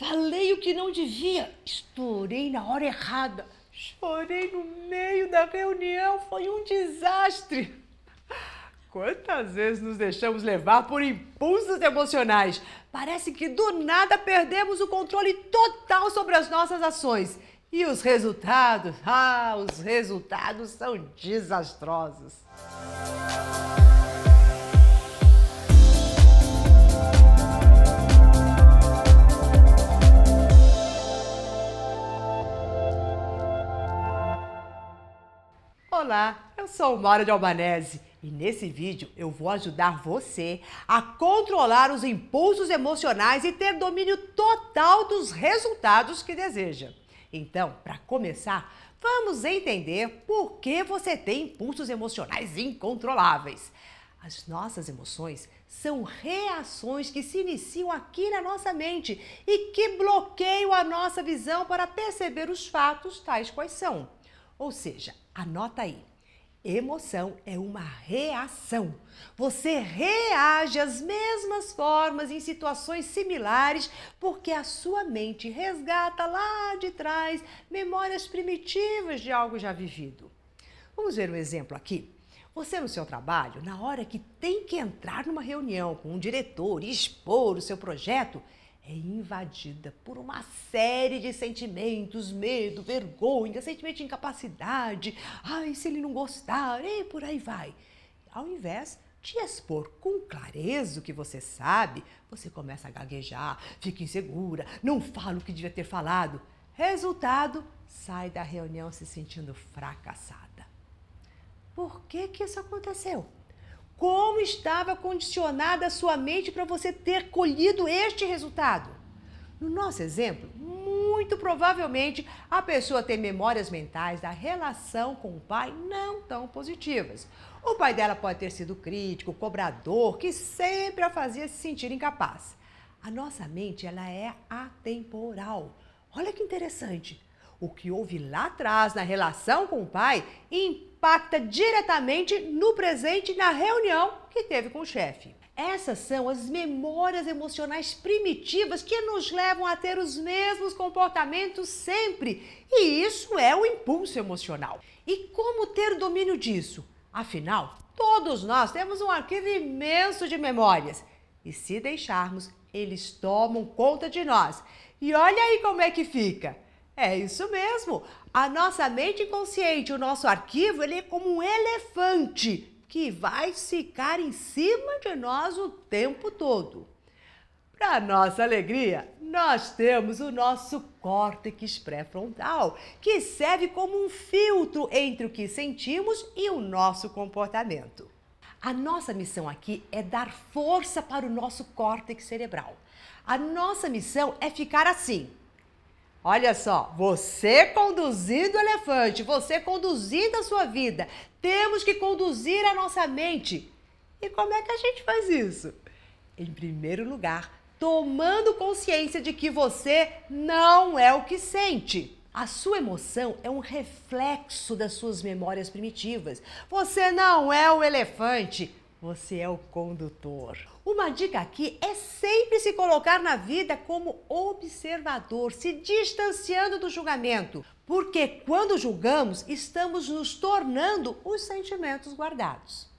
Falei o que não devia. Estourei na hora errada. Chorei no meio da reunião. Foi um desastre. Quantas vezes nos deixamos levar por impulsos emocionais? Parece que do nada perdemos o controle total sobre as nossas ações. E os resultados? Ah, os resultados são desastrosos. Olá, eu sou Mara de Albanese e nesse vídeo eu vou ajudar você a controlar os impulsos emocionais e ter domínio total dos resultados que deseja. Então, para começar, vamos entender por que você tem impulsos emocionais incontroláveis. As nossas emoções são reações que se iniciam aqui na nossa mente e que bloqueiam a nossa visão para perceber os fatos tais quais são. Ou seja, anota aí. Emoção é uma reação. Você reage às mesmas formas em situações similares porque a sua mente resgata lá de trás memórias primitivas de algo já vivido. Vamos ver um exemplo aqui. Você no seu trabalho, na hora que tem que entrar numa reunião com um diretor e expor o seu projeto, é invadida por uma série de sentimentos, medo, vergonha, sentimento de incapacidade, ai, se ele não gostar, e por aí vai. Ao invés de expor com clareza o que você sabe, você começa a gaguejar, fica insegura, não fala o que devia ter falado. Resultado, sai da reunião se sentindo fracassada. Por que que isso aconteceu? Como estava condicionada a sua mente para você ter colhido este resultado. No nosso exemplo, muito provavelmente a pessoa tem memórias mentais da relação com o pai não tão positivas. O pai dela pode ter sido crítico, cobrador, que sempre a fazia se sentir incapaz. A nossa mente ela é atemporal. Olha que interessante. O que houve lá atrás na relação com o pai impacta diretamente no presente na reunião que teve com o chefe. Essas são as memórias emocionais primitivas que nos levam a ter os mesmos comportamentos sempre. E isso é o impulso emocional. E como ter domínio disso? Afinal, todos nós temos um arquivo imenso de memórias. E se deixarmos, eles tomam conta de nós. E olha aí como é que fica. É isso mesmo. A nossa mente inconsciente, o nosso arquivo, ele é como um elefante que vai ficar em cima de nós o tempo todo. Para nossa alegria, nós temos o nosso córtex pré-frontal, que serve como um filtro entre o que sentimos e o nosso comportamento. A nossa missão aqui é dar força para o nosso córtex cerebral. A nossa missão é ficar assim, Olha só, você conduzindo o elefante, você conduzindo a sua vida. Temos que conduzir a nossa mente. E como é que a gente faz isso? Em primeiro lugar, tomando consciência de que você não é o que sente. A sua emoção é um reflexo das suas memórias primitivas. Você não é o elefante, você é o condutor. Uma dica aqui é sempre se colocar na vida como observador, se distanciando do julgamento, porque quando julgamos, estamos nos tornando os sentimentos guardados.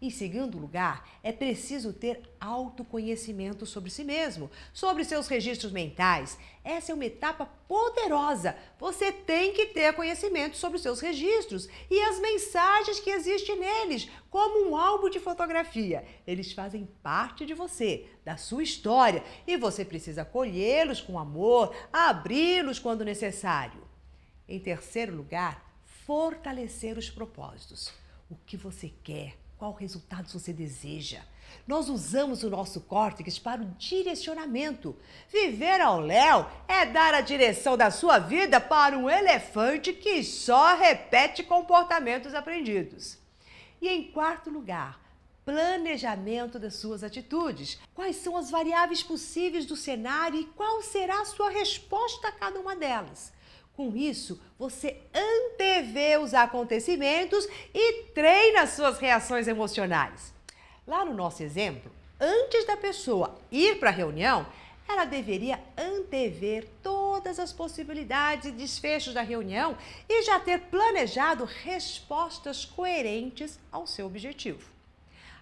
Em segundo lugar, é preciso ter autoconhecimento sobre si mesmo, sobre seus registros mentais. Essa é uma etapa poderosa. Você tem que ter conhecimento sobre seus registros e as mensagens que existem neles, como um álbum de fotografia. Eles fazem parte de você, da sua história, e você precisa colhê-los com amor, abri-los quando necessário. Em terceiro lugar, fortalecer os propósitos. O que você quer? Qual resultado você deseja. Nós usamos o nosso córtex para o direcionamento. Viver ao léu é dar a direção da sua vida para um elefante que só repete comportamentos aprendidos. E em quarto lugar, planejamento das suas atitudes. Quais são as variáveis possíveis do cenário e qual será a sua resposta a cada uma delas? Com isso, você antevê os acontecimentos e treina suas reações emocionais. Lá no nosso exemplo, antes da pessoa ir para a reunião, ela deveria antever todas as possibilidades e desfechos da reunião e já ter planejado respostas coerentes ao seu objetivo.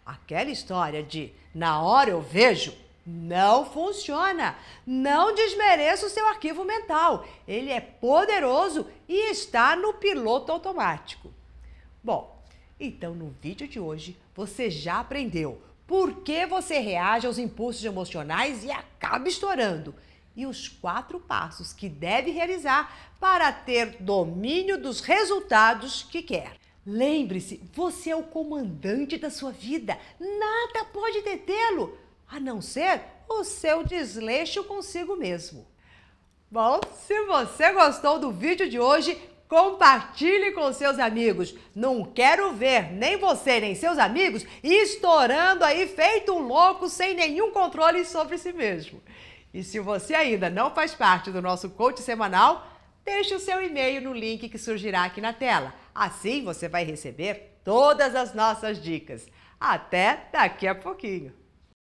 Aquela história de na hora eu vejo não funciona. Não desmereça o seu arquivo mental. Ele é poderoso e está no piloto automático. Bom, então no vídeo de hoje você já aprendeu por que você reage aos impulsos emocionais e acaba estourando. E os quatro passos que deve realizar para ter domínio dos resultados que quer. Lembre-se, você é o comandante da sua vida. Nada pode detê-lo, a não ser o seu desleixo consigo mesmo. Bom, se você gostou do vídeo de hoje, Compartilhe com seus amigos. Não quero ver nem você nem seus amigos estourando aí feito um louco sem nenhum controle sobre si mesmo. E se você ainda não faz parte do nosso coach semanal, deixe o seu e-mail no link que surgirá aqui na tela. Assim você vai receber todas as nossas dicas. Até daqui a pouquinho.